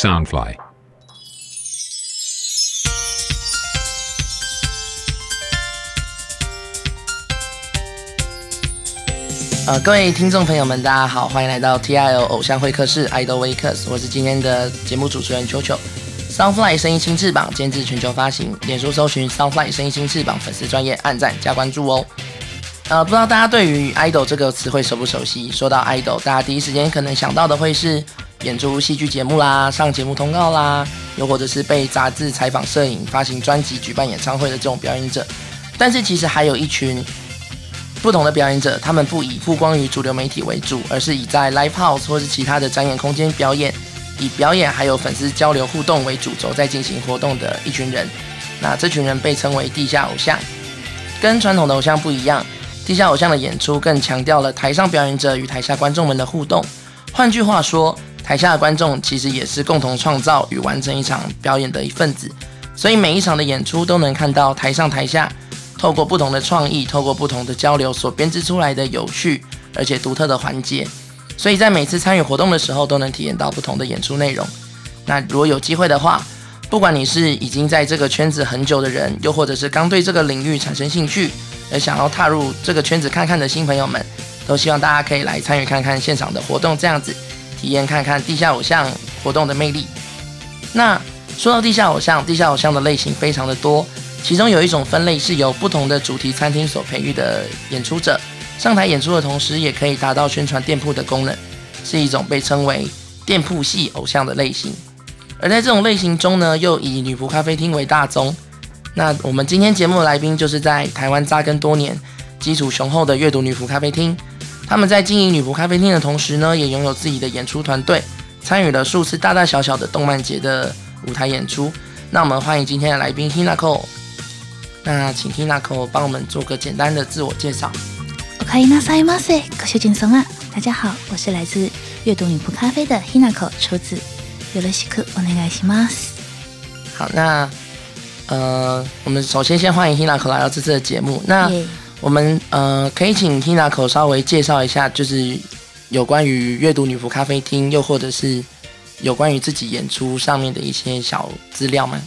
Soundfly。呃，各位听众朋友们，大家好，欢迎来到 TIL 偶像会客室 Idol Weekes，我是今天的节目主持人球球。Soundfly 声音新翅膀监制全球发行，脸书搜寻 Soundfly 声音新翅膀粉丝专业按赞加关注哦。呃，不知道大家对于 idol 这个词汇熟不熟悉？说到 idol，大家第一时间可能想到的会是演出戏剧节目啦、上节目通告啦，又或者是被杂志采访、摄影、发行专辑、举办演唱会的这种表演者。但是其实还有一群不同的表演者，他们不以曝光于主流媒体为主，而是以在 live house 或是其他的展演空间表演，以表演还有粉丝交流互动为主轴在进行活动的一群人。那这群人被称为地下偶像，跟传统的偶像不一样。地下偶像的演出更强调了台上表演者与台下观众们的互动。换句话说，台下的观众其实也是共同创造与完成一场表演的一份子。所以每一场的演出都能看到台上台下透过不同的创意，透过不同的交流所编织出来的有趣而且独特的环节。所以在每次参与活动的时候，都能体验到不同的演出内容。那如果有机会的话，不管你是已经在这个圈子很久的人，又或者是刚对这个领域产生兴趣。而想要踏入这个圈子看看的新朋友们，都希望大家可以来参与看看现场的活动，这样子体验看看地下偶像活动的魅力。那说到地下偶像，地下偶像的类型非常的多，其中有一种分类是由不同的主题餐厅所培育的演出者上台演出的同时，也可以达到宣传店铺的功能，是一种被称为店铺系偶像的类型。而在这种类型中呢，又以女仆咖啡厅为大宗。那我们今天节目的来宾就是在台湾扎根多年、基础雄厚的阅读女仆咖啡厅。他们在经营女仆咖啡厅的同时呢，也拥有自己的演出团队，参与了数次大大小小的动漫节的舞台演出。那我们欢迎今天的来宾 Hinako。那请 Hinako 帮我们做个简单的自我介绍。おかえりなさいませ、ご主人様。大家好，我是来自阅读女仆咖啡的 Hinako 厨子。よろしくお願いします。好，那。呃，我们首先先欢迎 Hinako 来到这次的节目。那 我们呃，可以请 Hinako 稍微介绍一下，就是有关于阅读女仆咖啡厅，又或者是有关于自己演出上面的一些小资料吗？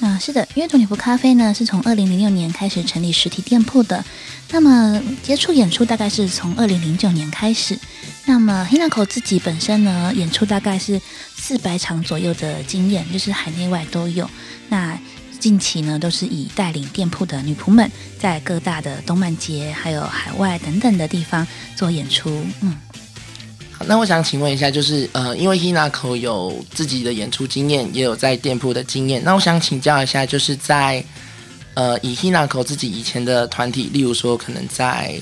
啊，是的，阅读女仆咖啡呢是从二零零六年开始成立实体店铺的。那么接触演出大概是从二零零九年开始。那么 Hinako 自己本身呢，演出大概是四百场左右的经验，就是海内外都有。那近期呢，都是以带领店铺的女仆们，在各大的动漫节、还有海外等等的地方做演出。嗯，好，那我想请问一下，就是呃，因为 Hinako 有自己的演出经验，也有在店铺的经验，那我想请教一下，就是在呃，以 Hinako 自己以前的团体，例如说可能在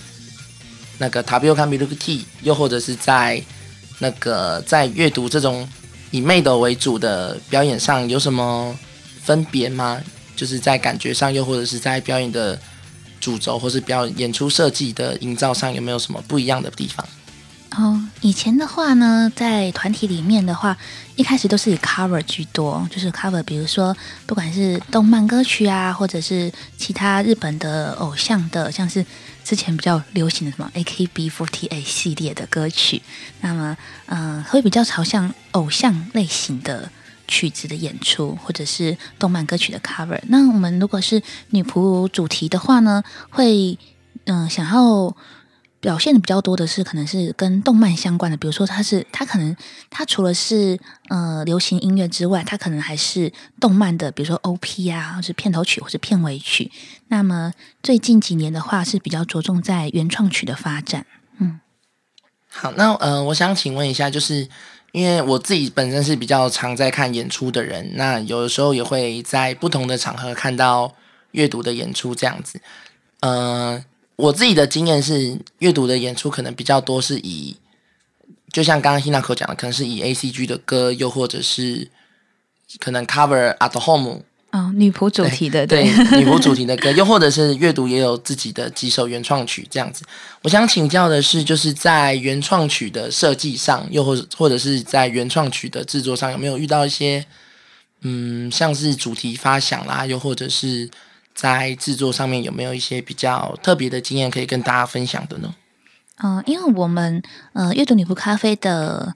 那个 W k a m i l u T，又或者是在那个在阅读这种以妹斗为主的表演上，有什么？分别吗？就是在感觉上，又或者是在表演的主轴，或是表演演出设计的营造上，有没有什么不一样的地方？哦，以前的话呢，在团体里面的话，一开始都是以 cover 居多，就是 cover，比如说不管是动漫歌曲啊，或者是其他日本的偶像的，像是之前比较流行的什么 AKB48 系列的歌曲，那么嗯，会比较朝向偶像类型的。曲子的演出，或者是动漫歌曲的 cover。那我们如果是女仆主题的话呢，会嗯想要表现的比较多的是，可能是跟动漫相关的。比如说，它是它可能它除了是呃流行音乐之外，它可能还是动漫的，比如说 OP 啊，或是片头曲或者片尾曲。那么最近几年的话，是比较着重在原创曲的发展。嗯，好，那呃，我想请问一下，就是。因为我自己本身是比较常在看演出的人，那有的时候也会在不同的场合看到阅读的演出这样子。呃，我自己的经验是，阅读的演出可能比较多是以，就像刚刚希纳口讲的，可能是以 A C G 的歌，又或者是可能 cover at home。哦，女仆主题的对，女仆主题的歌，又或者是阅读也有自己的几首原创曲这样子。我想请教的是，就是在原创曲的设计上，又或者或者是在原创曲的制作上，有没有遇到一些嗯，像是主题发想啦，又或者是在制作上面有没有一些比较特别的经验可以跟大家分享的呢？嗯，因为我们呃，阅读女仆咖啡的。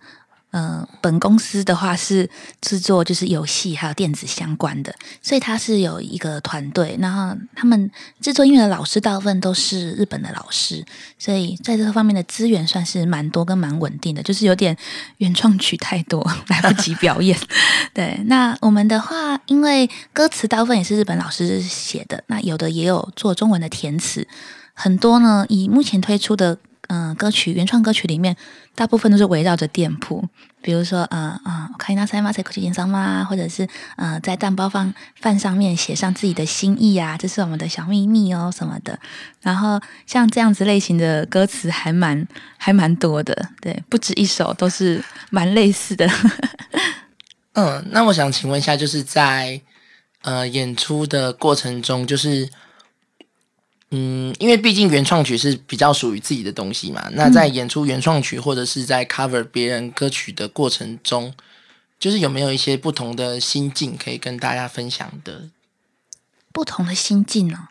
呃，本公司的话是制作就是游戏还有电子相关的，所以它是有一个团队，然后他们制作音乐的老师大部分都是日本的老师，所以在这方面的资源算是蛮多跟蛮稳定的，就是有点原创曲太多来不及表演。对，那我们的话，因为歌词大部分也是日本老师写的，那有的也有做中文的填词，很多呢以目前推出的。嗯，歌曲原创歌曲里面，大部分都是围绕着店铺，比如说，呃，呃，看那塞马塞口气经商嘛，或者是，呃，在蛋包饭饭上面写上自己的心意啊，这是我们的小秘密哦，什么的。然后像这样子类型的歌词还蛮还蛮多的，对，不止一首，都是蛮类似的。嗯，那我想请问一下，就是在呃演出的过程中，就是。嗯，因为毕竟原创曲是比较属于自己的东西嘛。那在演出原创曲或者是在 cover 别人歌曲的过程中，就是有没有一些不同的心境可以跟大家分享的？不同的心境呢？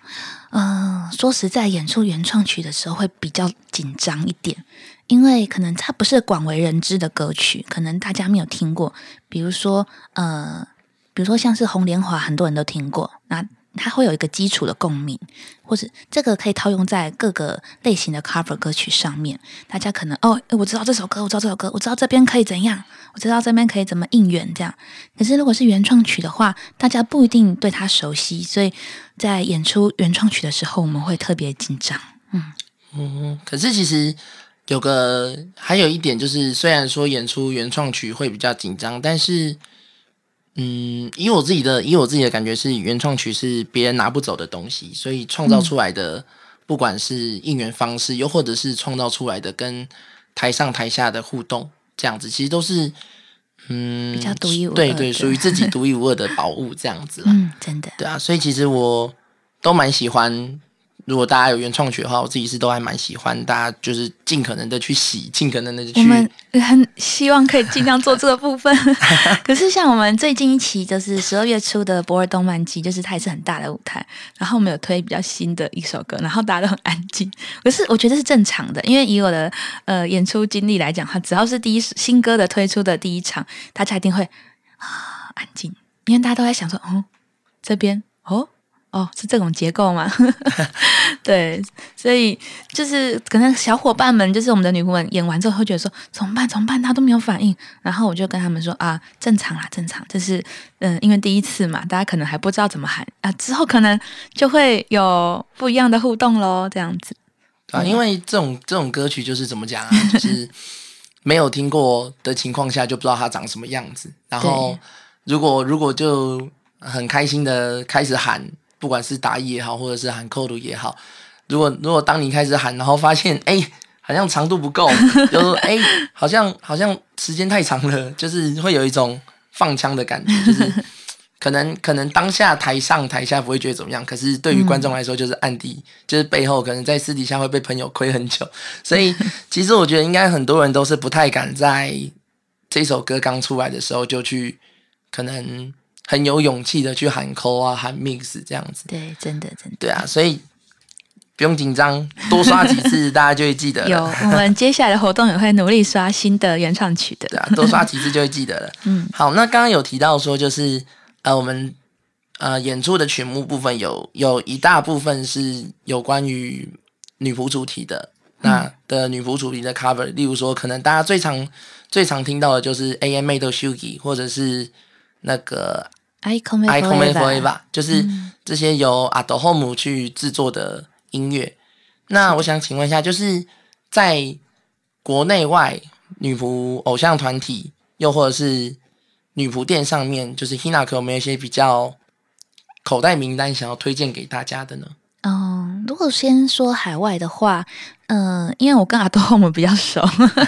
嗯，说实在，演出原创曲的时候会比较紧张一点，因为可能它不是广为人知的歌曲，可能大家没有听过。比如说，呃，比如说像是《红莲华》，很多人都听过。那它会有一个基础的共鸣，或者这个可以套用在各个类型的 cover 歌曲上面。大家可能哦，我知道这首歌，我知道这首歌，我知道这边可以怎样，我知道这边可以怎么应援这样。可是如果是原创曲的话，大家不一定对它熟悉，所以在演出原创曲的时候，我们会特别紧张。嗯嗯，可是其实有个还有一点就是，虽然说演出原创曲会比较紧张，但是。嗯，以我自己的以我自己的感觉是，原创曲是别人拿不走的东西，所以创造出来的，不管是应援方式，又或者是创造出来的跟台上台下的互动，这样子其实都是嗯比较独一无二，对对，属于自己独一无二的宝物，这样子。嗯，真的。对啊，所以其实我都蛮喜欢。如果大家有原创曲的话，我自己是都还蛮喜欢，大家就是尽可能的去洗，尽可能的去。我们很希望可以尽量做这个部分。可是像我们最近一期就是十二月初的博尔动漫季，就是它也是很大的舞台，然后我们有推比较新的一首歌，然后大家都很安静。可是我觉得是正常的，因为以我的呃演出经历来讲，哈只要是第一新歌的推出的第一场，大家一定会啊安静，因为大家都在想说，哦这边哦。哦，是这种结构吗？对，所以就是可能小伙伴们，就是我们的女仆们演完之后会觉得说怎么办？怎么办？她都没有反应。然后我就跟他们说啊，正常啦，正常，就是嗯，因为第一次嘛，大家可能还不知道怎么喊啊，之后可能就会有不一样的互动喽，这样子啊。因为这种这种歌曲就是怎么讲啊，就是没有听过的情况下就不知道它长什么样子。然后如果如果就很开心的开始喊。不管是打野也好，或者是喊扣度也好，如果如果当你开始喊，然后发现哎，好像长度不够，就是哎，好像好像时间太长了，就是会有一种放枪的感觉，就是 可能可能当下台上台下不会觉得怎么样，可是对于观众来说，就是暗地就是背后可能在私底下会被朋友亏很久，所以 其实我觉得应该很多人都是不太敢在这首歌刚出来的时候就去可能。很有勇气的去喊 call 啊，喊 mix 这样子。对，真的，真的。对啊，所以不用紧张，多刷几次，大家就会记得。有，我们接下来的活动也会努力刷新的原创曲的。对啊，多刷几次就会记得了。嗯，好，那刚刚有提到说，就是呃，我们呃演出的曲目部分有有一大部分是有关于女仆主题的，那的女仆主题的 cover，例如说，可能大家最常最常听到的就是 A M A 的 Shugi，或者是。那个 Icon Forever，就是这些由阿斗 home 去制作的音乐。那我想请问一下，就是在国内外女仆偶像团体，又或者是女仆店上面，就是 Hina 可有没有一些比较口袋名单想要推荐给大家的呢？嗯，如果先说海外的话，嗯，因为我跟阿斗 home 比较熟，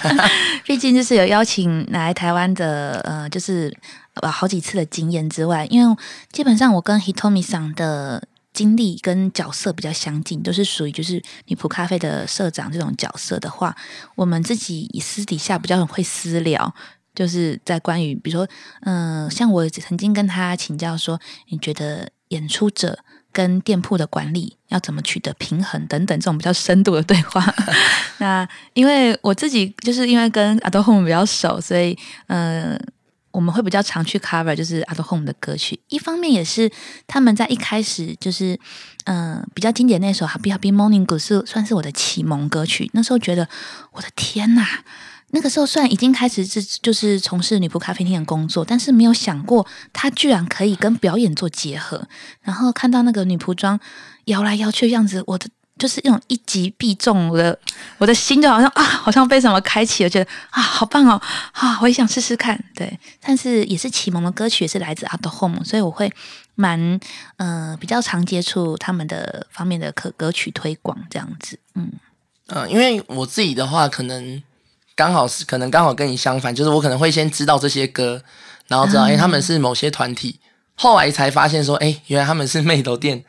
毕竟就是有邀请来台湾的，呃，就是。呃，好几次的经验之外，因为基本上我跟 Hitomi 桑的经历跟角色比较相近，都是属于就是女仆咖啡的社长这种角色的话，我们自己私底下比较会私聊，就是在关于比如说，嗯，像我曾经跟他请教说，你觉得演出者跟店铺的管理要怎么取得平衡等等这种比较深度的对话。那因为我自己就是因为跟 a d o Home 比较熟，所以嗯。我们会比较常去 cover 就是 At Home 的歌曲，一方面也是他们在一开始就是嗯比较经典那首 Happy Happy Morning 歌是算是我的启蒙歌曲，那时候觉得我的天呐！那个时候虽然已经开始是就是从事女仆咖啡厅的工作，但是没有想过它居然可以跟表演做结合。然后看到那个女仆装摇来摇去的样子，我的就是那种一击必中，我的我的心就好像啊，好像被什么开启了，觉得啊，好棒哦，啊，我也想试试看。对，但是也是启蒙的歌曲，也是来自 At Home，所以我会蛮呃比较常接触他们的方面的可歌曲推广这样子。嗯嗯，因为我自己的话可能。刚好是可能刚好跟你相反，就是我可能会先知道这些歌，然后知道哎他们是某些团体，后来才发现说哎原来他们是 妹头店，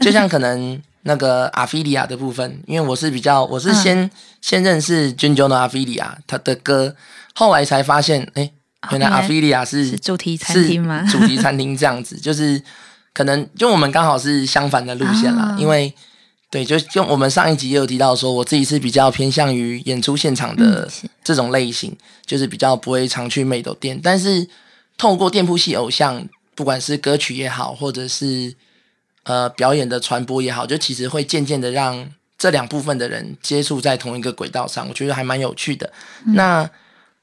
就像可能那个阿菲利亚的部分，因为我是比较我是先先认识 Junjo 的阿菲利亚他的歌，后来才发现哎原来阿菲利亚是主题餐厅吗？主题餐厅这样子，就是可能就我们刚好是相反的路线啦，因为。对，就就我们上一集也有提到说，我自己是比较偏向于演出现场的这种类型，就是比较不会常去美斗店。但是透过店铺系偶像，不管是歌曲也好，或者是呃表演的传播也好，就其实会渐渐的让这两部分的人接触在同一个轨道上，我觉得还蛮有趣的。那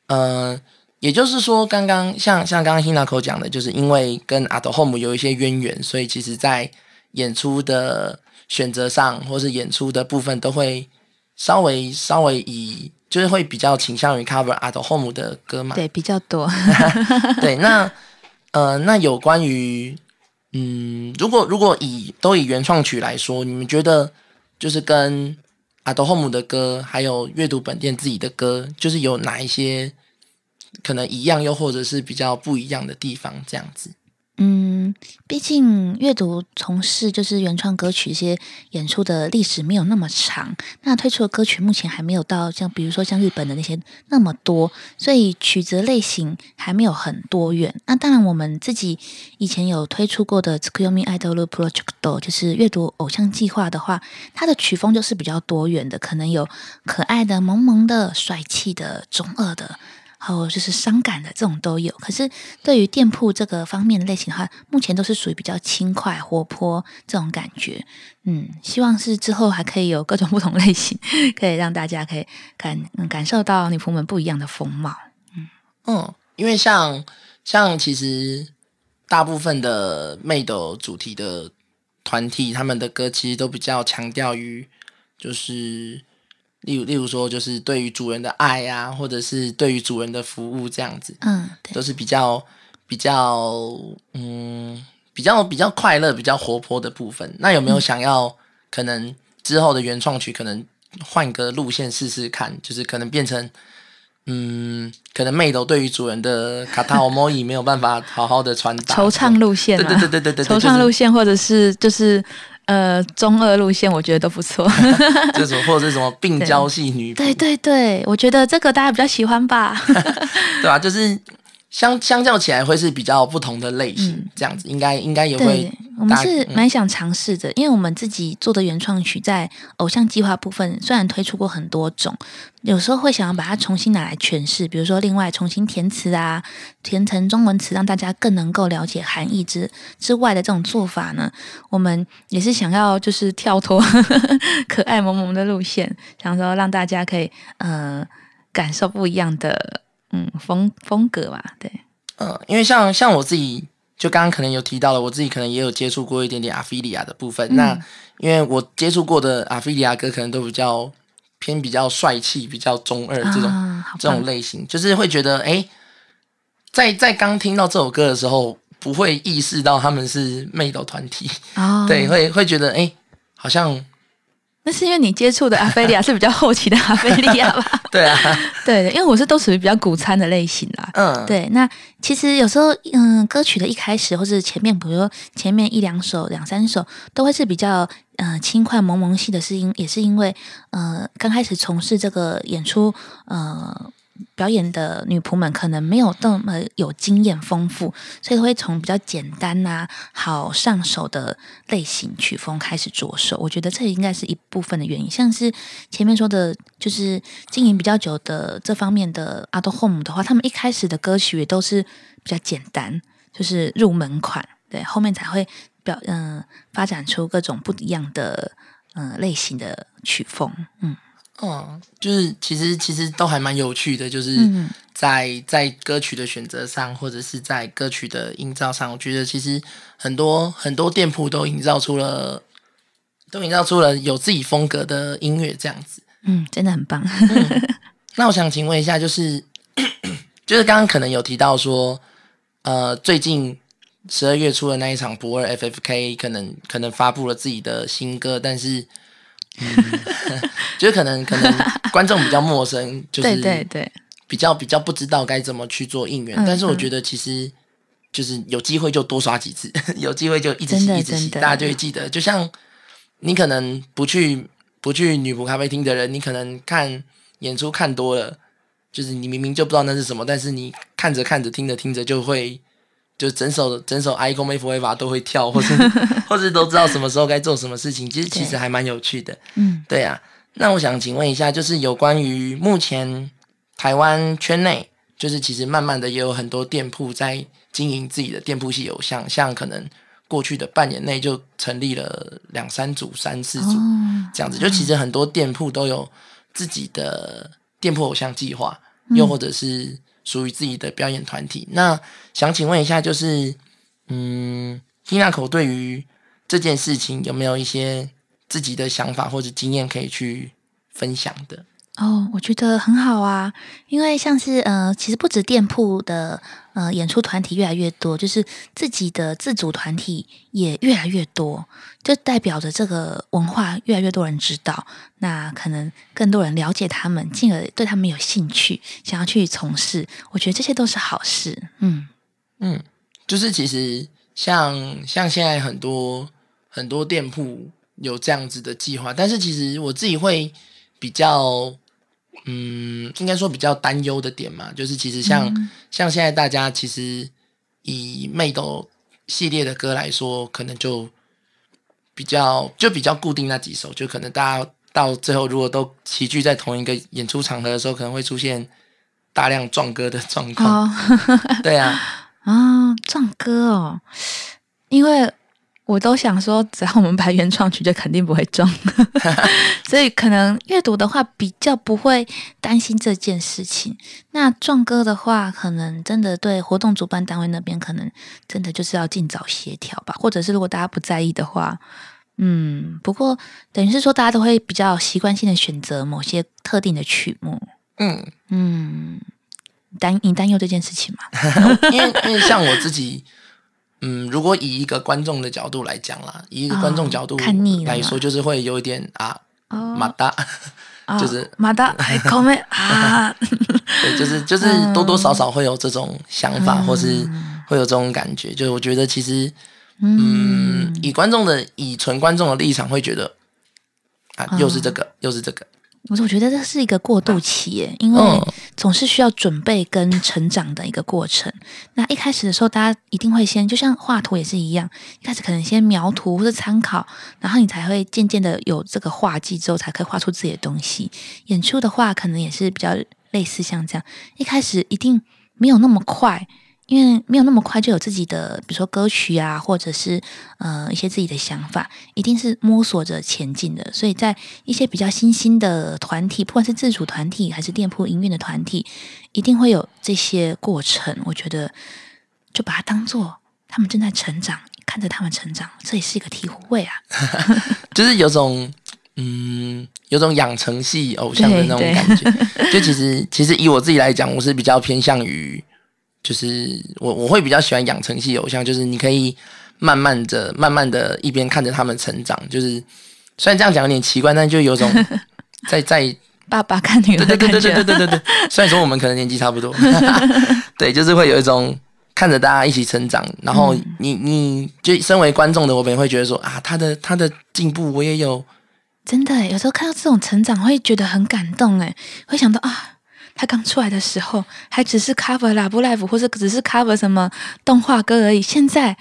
呃，也就是说，刚刚像像刚刚 Hinako 讲的，就是因为跟 At Home 有一些渊源，所以其实在演出的。选择上或是演出的部分都会稍微稍微以就是会比较倾向于 cover at home 的歌嘛？对，比较多。对，那呃，那有关于嗯，如果如果以都以原创曲来说，你们觉得就是跟阿德霍姆的歌，还有阅读本店自己的歌，就是有哪一些可能一样，又或者是比较不一样的地方？这样子。嗯，毕竟阅读从事就是原创歌曲一些演出的历史没有那么长，那推出的歌曲目前还没有到像比如说像日本的那些那么多，所以曲子类型还没有很多元。那当然，我们自己以前有推出过的 s k u m i Idol Project，就是阅读偶像计划的话，它的曲风就是比较多元的，可能有可爱的、萌萌的、帅气的、中二的。哦就是伤感的这种都有，可是对于店铺这个方面的类型的话，目前都是属于比较轻快活泼这种感觉。嗯，希望是之后还可以有各种不同类型，可以让大家可以感感受到女仆们不一样的风貌。嗯嗯，因为像像其实大部分的妹斗主题的团体，他们的歌其实都比较强调于就是。例如，例如说，就是对于主人的爱呀，或者是对于主人的服务这样子，嗯，都是比较比较嗯比较比较快乐、比较活泼的部分。那有没有想要可能之后的原创曲，可能换个路线试试看？就是可能变成嗯，可能妹斗对于主人的卡塔奥莫伊没有办法好好的传达 惆怅路线，对对对对对对，惆怅路线，或者是就是。呃，中二路线我觉得都不错，这种或者是什么病娇系女，对对对，我觉得这个大家比较喜欢吧，对吧？就是相相较起来会是比较不同的类型，这样子应该应该也会。我们是蛮想尝试的，因为我们自己做的原创曲在偶像计划部分虽然推出过很多种，有时候会想要把它重新拿来诠释，比如说另外重新填词啊，填成中文词，让大家更能够了解含义之之外的这种做法呢，我们也是想要就是跳脱 可爱萌萌的路线，想说让大家可以呃感受不一样的嗯风风格吧，对，嗯，因为像像我自己。就刚刚可能有提到了，我自己可能也有接触过一点点阿菲利亚的部分。那因为我接触过的阿菲利亚歌，可能都比较偏比较帅气、比较中二这种这种类型，就是会觉得，哎，在在刚听到这首歌的时候，不会意识到他们是妹斗团体，哦对，会会觉得，哎，好像。那是因为你接触的阿菲利亚 是比较后期的阿菲利亚吧？对啊，对因为我是都属于比较古餐的类型啦。嗯，对。那其实有时候，嗯，歌曲的一开始或是前面，比如说前面一两首、两三首，都会是比较呃轻快萌萌系的，是因也是因为呃刚开始从事这个演出呃表演的女仆们可能没有那么有经验丰富，所以会从比较简单呐、好上手的类型曲风开始着手。我觉得这应该是一部分的原因。像是前面说的，就是经营比较久的这方面的 Art Home 的话，他们一开始的歌曲也都是比较简单，就是入门款，对，后面才会表嗯、发展出各种不一样的嗯、呃类型的曲风，嗯嗯，就是其实其实都还蛮有趣的，就是嗯在在歌曲的选择上，或者是在歌曲的营造上，我觉得其实很多很多店铺都营造出了，都营造出了有自己风格的音乐这样子。嗯，真的很棒。那我想请问一下，就是 就是刚刚可能有提到说，呃，最近十二月初的那一场不二 FFK 可能可能发布了自己的新歌，但是，嗯，就是可能可能观众比较陌生，就是 对对对，比较比较不知道该怎么去做应援，嗯但是我觉得其实就是有机会就多刷几次，有机会就一直洗一直洗，大家就会记得。就像你可能不去不去女仆咖啡厅的人，你可能看演出看多了，就是你明明就不知道那是什么，但是你看着看着听着听着就会。就整首整首《I Come Forever》都会跳，或是 或是都知道什么时候该做什么事情，其实其实还蛮有趣的。嗯。对啊，那我想请问一下，就是有关于目前台湾圈内，就是其实慢慢的也有很多店铺在经营自己的店铺系偶像，像可能过去的半年内就成立了两三组、三四组、哦，这样子，就其实很多店铺都有自己的店铺偶像计划，又或者是属于自己的表演团体。那想请问一下，就是嗯蒂娜口对于这件事情有没有一些自己的想法或者经验可以去分享的？哦，我觉得很好啊，因为像是呃，其实不止店铺的呃演出团体越来越多，就是自己的自主团体也越来越多，就代表着这个文化越来越多人知道，那可能更多人了解他们，进而对他们有兴趣，想要去从事。我觉得这些都是好事。嗯嗯，就是其实像像现在很多很多店铺有这样子的计划，但是其实我自己会比较，嗯，应该说比较担忧的点嘛，就是其实像、像现在大家其实以妹斗系列的歌来说，可能就比较就比较固定那几首，就可能大家到最后如果都齐聚在同一个演出场合的时候，可能会出现大量撞歌的状况。哦。对啊，啊，撞歌哦，因为我都想说，只要我们排原创曲，就肯定不会中，所以可能阅读的话比较不会担心这件事情。那壮歌的话，可能真的对活动主办单位那边，可能真的就是要尽早协调吧，或者是如果大家不在意的话。嗯，不过等于是说，大家都会比较习惯性的选择某些特定的曲目。嗯，嗯，担你担忧这件事情吗？因为因为像我自己，嗯，如果以一个观众的角度来讲啦，以一个观众角度来说，就是会有一点啊，哦。马达，啊 就是马达哎，口妹啊，对，就是就是多多少少会有这种想法，或是会有这种感觉。就是我觉得其实，嗯，以观众的以纯观众的立场，会觉得啊，又是这个，又是这个，我我觉得这是一个过渡期耶，因为嗯总是需要准备跟成长的一个过程。那一开始的时候，大家一定会先，就像画图也是一样，一开始可能先描图或者参考，然后你才会渐渐的有这个画技之后，才可以画出自己的东西。演出的话，可能也是比较类似像这样，一开始一定没有那么快。因为没有那么快就有自己的，比如说歌曲啊，或者是呃一些自己的想法，一定是摸索着前进的。所以在一些比较新兴的团体，不管是自主团体还是店铺营运的团体，一定会有这些过程。我觉得就把它当做他们正在成长，看着他们成长，这也是一个体会啊。就是有种嗯，有种养成系偶像的那种感觉。就其实其实以我自己来讲，我是比较偏向于，就是我我会比较喜欢养成系偶像，就是你可以慢慢的、慢慢的一边看着他们成长，就是虽然这样讲有点奇怪，但就有种 在在爸爸看女儿的感对对对对对，对对对对，虽然说我们可能年纪差不多，对，就是会有一种看着大家一起成长，然后你你就身为观众的我们也会觉得说啊，他的他的进步我也有。真的，有时候看到这种成长，会觉得很感动哎，会想到啊，他刚出来的时候还只是 cover 啦不 life 或者只是 cover 什么动画歌而已，现在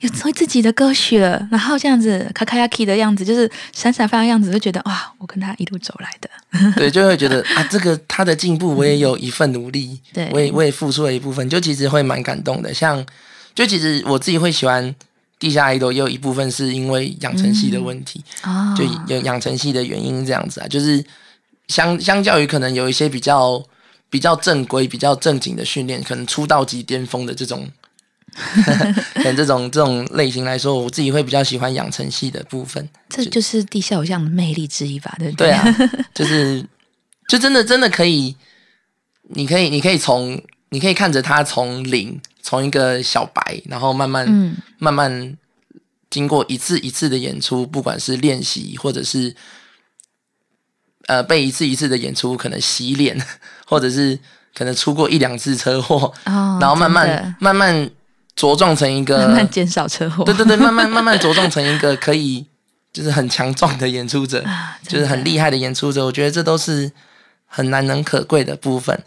有成为自己的歌曲了，然后这样子卡卡亚 k 的样子，就是闪闪发亮样子，就觉得哇，我跟他一路走来的。对，就会觉得啊，这个他的进步，我也有一份努力，对我也我也付出了一部分，就其实会蛮感动的。像，就其实我自己会喜欢地下 idol，也有一部分是因为养成系的问题，哦，就有养成系的原因这样子啊，就是相相较于可能有一些比较比较正规、比较正经的训练，可能出道即巅峰的这种，可能这种这种类型来说，我自己会比较喜欢养成系的部分。这就是地下偶像的魅力之一吧，对不对啊，就是就真的真的可以，你可以你可以从你可以看着他从零从一个小白，然后慢慢、嗯慢慢经过一次一次的演出，不管是练习或者是呃被一次一次的演出可能洗脸，或者是可能出过一两次车祸，哦，然后慢慢慢慢茁壮成一个慢慢减少车祸，对对对，慢慢 慢慢茁壮成一个可以就是很强壮的演出者，啊，就是很厉害的演出者。我觉得这都是很难能可贵的部分。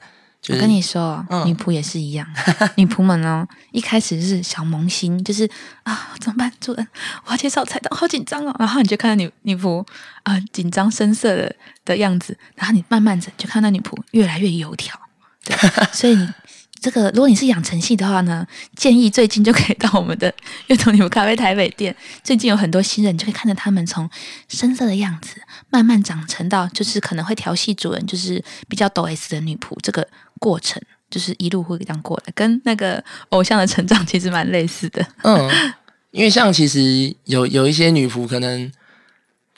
就是我跟你说，嗯女仆也是一样，女仆们哦，一开始是小萌新，就是啊，怎么办，主人，我要介绍菜单，好紧张哦。然后你就看到女女仆啊紧张生涩的的样子，然后你慢慢的就看到女仆越来越油条，对，所以你。这个，如果你是养成系的话呢，建议最近就可以到我们的 阅读女仆咖啡台北店。最近有很多新人，你就可以看着他们从深色的样子，慢慢长成到就是可能会调戏主人，就是比较抖 S 的女仆这个过程，就是一路会这样过来，跟那个偶像的成长其实蛮类似的。嗯，因为像其实有有一些女仆可能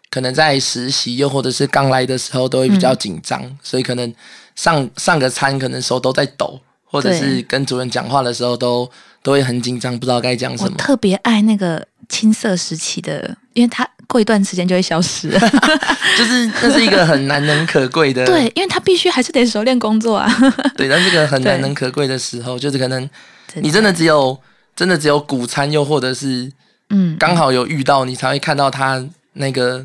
可能在实习又或者是刚来的时候都会比较紧张，所以可能上上个餐可能手都在抖，或者是跟主人讲话的时候都都会很紧张，不知道该讲什么。我特别爱那个青涩时期的，因为他过一段时间就会消失了。就是那是一个很难能可贵的，对，因为他必须还是得熟练工作啊。对，但这个很难能可贵的时候，就是可能你真的只有真的只有午餐，又或者是嗯，刚好有遇到，你才会看到他那个，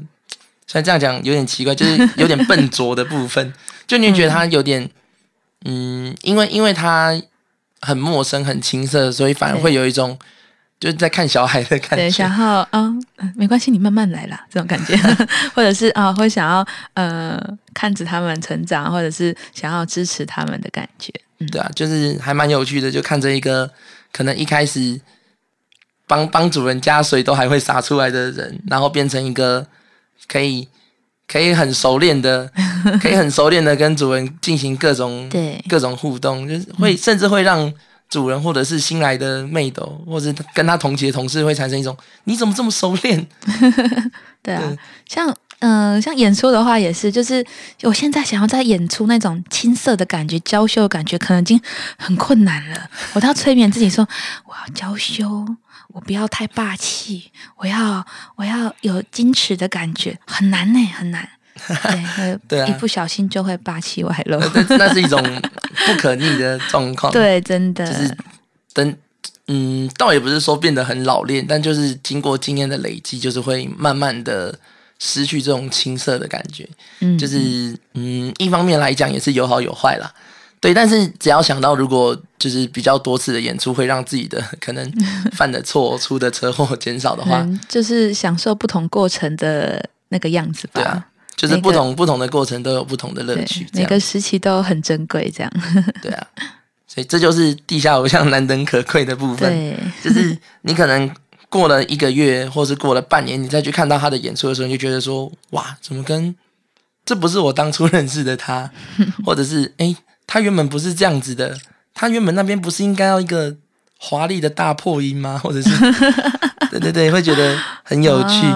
虽然这样讲有点奇怪，就是有点笨拙的部分，就你觉得他有点，嗯，因为因为他很陌生、很青涩，所以反而会有一种就是在看小孩的感对，觉想。要嗯、嗯没关系，你慢慢来啦，这种感觉，或者是啊，会想要呃看着他们成长，或者是想要支持他们的感觉。嗯，对啊，就是还蛮有趣的，就看着一个可能一开始帮帮主人加水都还会洒出来的人，然后变成一个可以可以很熟练的，可以很熟练的跟主人进行各种对各种互动，就是会、甚至会让主人或者是新来的妹斗，或者跟他同级的同事会产生一种你怎么这么熟练？对啊，对像嗯、呃像演出的话也是，就是我现在想要再演出那种青涩的感觉、娇羞的感觉，可能已经很困难了。我都要催眠自己说，我要娇羞，我不要太霸气，我要我要有矜持的感觉，很难呢，很难。对，呃对啊一不小心就会霸气外露。那是一种不可逆的状况。对，真的，就是等，嗯，倒也不是说变得很老练，但就是经过经验的累积，就是会慢慢的失去这种青涩的感觉。嗯，就是，嗯，一方面来讲也是有好有坏啦。对，但是只要想到如果就是比较多次的演出会让自己的可能犯的错、出的车祸减少的话，嗯，就是享受不同过程的那个样子吧。对啊，就是不同不同的过程都有不同的乐趣，每个时期都很珍贵，这样。对啊。所以这就是地下偶像难能可贵的部分。对，就是你可能过了一个月，或是过了半年，你再去看到他的演出的时候，你就觉得说，哇，怎么跟这不是我当初认识的他，或者是诶，他原本不是这样子的，他原本那边不是应该要一个华丽的大破音吗？或者是，对对对，会觉得很有趣。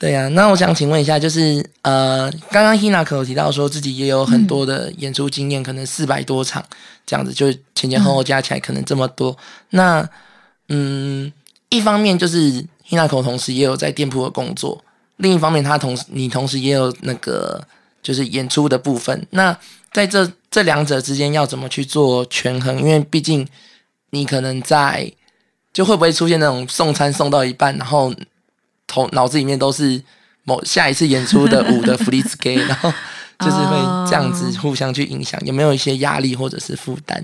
对呀、那我想请问一下，就是呃，刚刚 Hina 可有提到说自己也有很多的演出经验，可能四百多场这样子，就前前后后加起来可能这么多。那嗯，一方面就是 Hina 可同时也有在店铺的工作，另一方面他同时你同时也有那个就是演出的部分。那在这这两者之间要怎么去做权衡？因为毕竟你可能在就会不会出现那种送餐送到一半，然后头脑子里面都是某下一次演出的 舞的 f l e e s k 然后就是会这样子互相去影响，有没有一些压力或者是负担？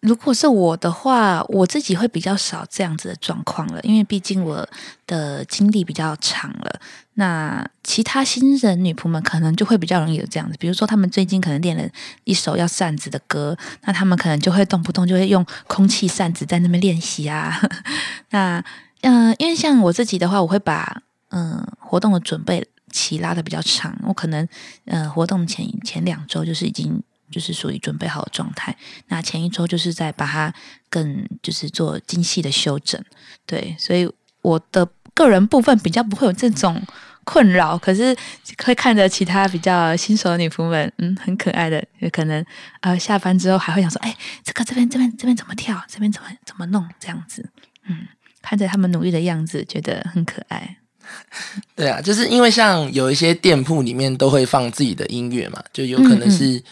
如果是我的话，我自己会比较少这样子的状况了，因为毕竟我的经历比较长了。那其他新人女仆们可能就会比较容易有这样子，比如说他们最近可能练了一首要扇子的歌，那他们可能就会动不动就会用空气扇子在那边练习啊。那嗯，因为像我自己的话，我会把嗯活动的准备期拉的比较长，我可能呃活动前前两周就是已经。就是属于准备好的状态，那前一周就是在把它更就是做精细的修整，对，所以我的个人部分比较不会有这种困扰，可是会看着其他比较新手的女仆们，嗯，很可爱的，有可能呃下班之后还会想说，哎，这个这边这边这边怎么跳，这边怎么怎么弄这样子，嗯，看着他们努力的样子，觉得很可爱。对啊，就是因为像有一些店铺里面都会放自己的音乐嘛，就有可能是。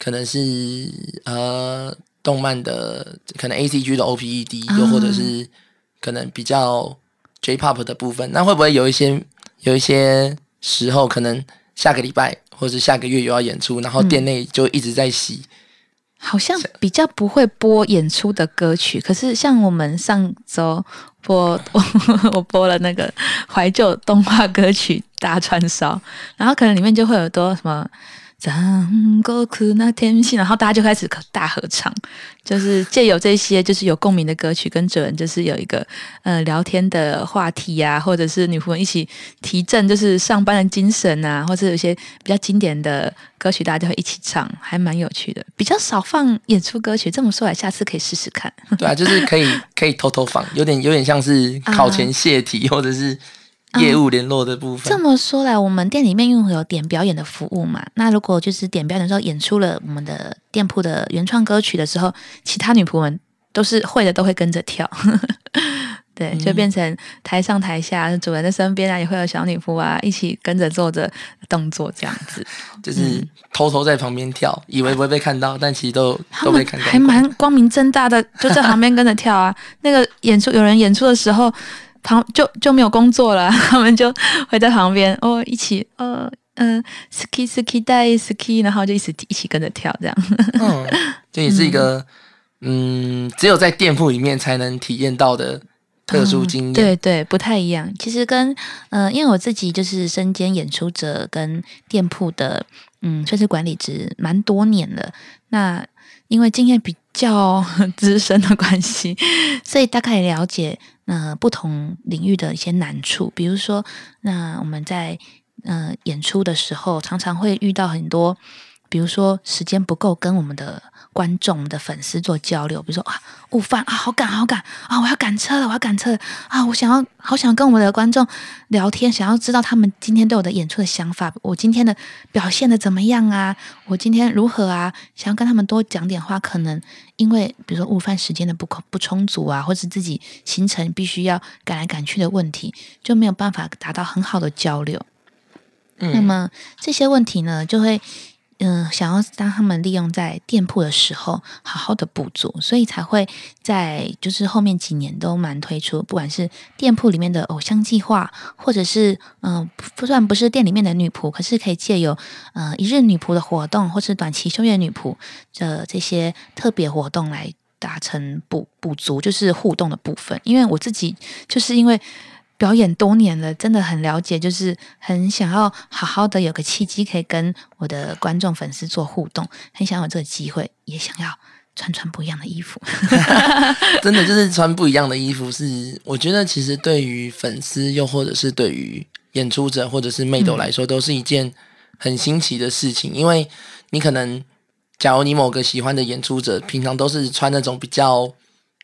可能是呃，动漫的可能 A C G 的 O P E D，又或者是可能比较 J Pop 的部分，那会不会有一些有一些时候，可能下个礼拜或者下个月又要演出，然后店内就一直在洗？好像比较不会播演出的歌曲，可是像我们上周播，我播了那个怀旧动画歌曲《大串烧》，然后可能里面就会有多什么。张国酷那天性，然后大家就开始大合唱，就是借由这些就是有共鸣的歌曲，跟主人就是有一个呃聊天的话题呀，或者是女仆们一起提振就是上班的精神啊，或者有些比较经典的歌曲，大家就会一起唱，还蛮有趣的。比较少放演出歌曲，这么说来，下次可以试试看。对啊，就是可以可以偷偷放，有点有点像是考前泄题，或者是。业务联络的部分。这么说来，我们店里面因为有点表演的服务嘛？那如果就是点表演的时候演出了我们的店铺的原创歌曲的时候，其他女仆们都是会的，都会跟着跳。对，就变成台上台下主人的身边啊，也会有小女仆啊一起跟着做着动作，这样子。就是偷偷在旁边跳，以为不会被看到，但其实都都被看到，还蛮光明正大的，就在旁边跟着跳啊。那个演出有人演出的时候。旁就就没有工作了，他们就会在旁边哦，一起呃嗯，ski ski 带 ski，然后就一起一起跟着跳这样。嗯，这也是一个嗯，只有在店铺里面才能体验到的特殊经验。对对，不太一样。其实跟呃，因为我自己就是身兼演出者跟店铺的嗯，算是管理职蛮多年了。那因为经验比较 资深的关系，所以大概了解。呃不同领域的一些难处，比如说，那我们在呃演出的时候，常常会遇到很多，比如说时间不够跟我们的。观众的粉丝做交流，比如说啊，午饭啊，好赶好赶啊，我要赶车了，我要赶车了啊，我想要好想跟我们的观众聊天，想要知道他们今天对我的演出的想法，我今天的表现的怎么样啊？我今天如何啊？想要跟他们多讲点话，可能因为比如说午饭时间的不不充足啊，或者自己行程必须要赶来赶去的问题，就没有办法达到很好的交流。那么这些问题呢，就会。嗯，想要当他们利用在店铺的时候，好好的补足，所以才会在就是后面几年都蛮推出，不管是店铺里面的偶像计划，或者是嗯，虽然不是店里面的女仆，可是可以借由呃一日女仆的活动，或是短期休业女仆的这些特别活动来达成补补足，就是互动的部分。因为我自己就是因为。表演多年了，真的很了解，就是很想要好好的有个契机，可以跟我的观众粉丝做互动，很想有这个机会，也想要穿穿不一样的衣服。真的就是穿不一样的衣服，是我觉得其实对于粉丝，又或者是对于演出者，或者是妹斗来说，都是一件很新奇的事情。因为你可能，假如你某个喜欢的演出者，平常都是穿那种比较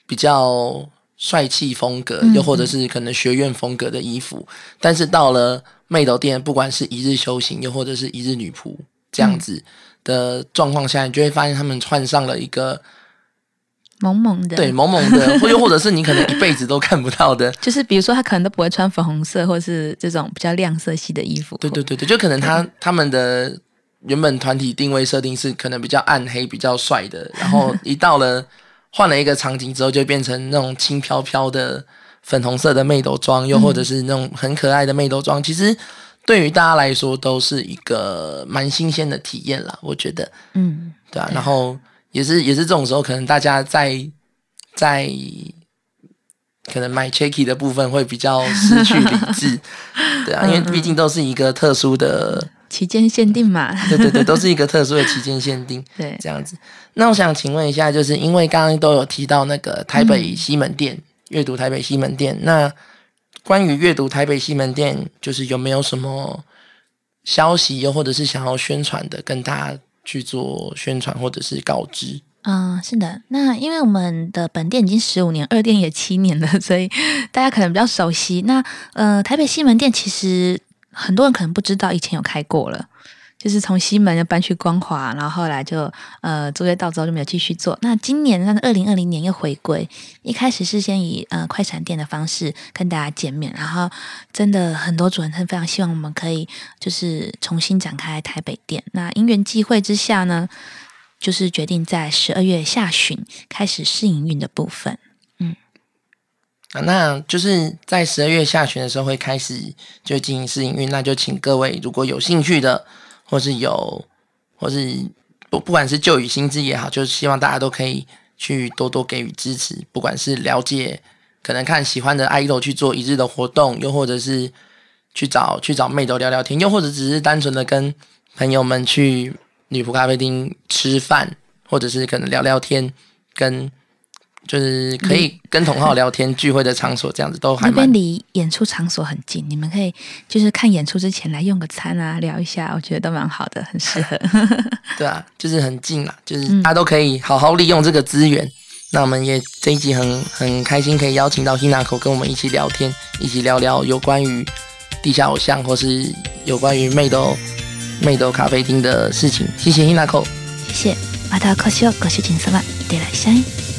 比较。帅气风格，又或者是可能学院风格的衣服，但是到了妹斗店，不管是一日修行，又或者是一日女仆这样子的状况下，你就会发现他们穿上了一个萌萌的，对萌萌的，或又或者是你可能一辈子都看不到的，就是比如说他可能都不会穿粉红色，或是这种比较亮色系的衣服。对对对对，就可能他他们的原本团体定位设定是可能比较暗黑、比较帅的，然后一到了。换了一个场景之后，就变成那种轻飘飘的粉红色的妹斗装，又或者是那种很可爱的妹斗装。其实对于大家来说都是一个蛮新鲜的体验啦，我觉得，嗯，对啊，然后也是也是这种时候，可能大家在在可能买 checky 的部分会比较失去理智，对啊，因为毕竟都是一个特殊的，期间限定嘛，对对对，都是一个特殊的期间限定，对，这样子。那我想请问一下，就是因为刚刚都有提到那个台北西门店阅读台北西门店，那关于阅读台北西门店，就是有没有什么消息，又或者是想要宣传的，跟大家去做宣传或者是告知？嗯，是的。那因为我们的本店已经十五年，二店也七年了，所以 大家可能比较熟悉。那呃，台北西门店其实很多人可能不知道，以前有开过了。就是从西门就搬去光华，然后后来就呃租约到之后就没有继续做。那今年那二零二零年又回归，一开始是先以呃快闪店的方式跟大家见面，然后真的很多主人非常希望我们可以就是重新展开台北店。那因缘际会之下呢，就是决定在十二月下旬开始试营运的部分。啊，那就是在十二月下旬的时候会开始就进行试营运，那就请各位如果有兴趣的。或是有，或是不不管是旧与新知也好，就是希望大家都可以去多多给予支持。不管是了解，可能看喜欢的 idol 去做一日的活动，又或者是去找去找妹豆聊聊天，又或者只是单纯的跟朋友们去女仆咖啡厅吃饭，或者是可能聊聊天，跟。就是可以跟同号聊天聚会的场所，这样子都还那边离演出场所很近，你们可以就是看演出之前来用个餐啊，聊一下，我觉得都蛮好的，很适合。对啊，就是很近啊，就是大家都可以好好利用这个资源。那我们也这一集很很开心，可以邀请到 Hinako 跟我们一起聊天，一起聊聊有关于地下偶像或是有关于妹豆妹豆咖啡厅的事情。谢谢 Hinako，谢谢。またお越しをご主人様いってらっしゃい。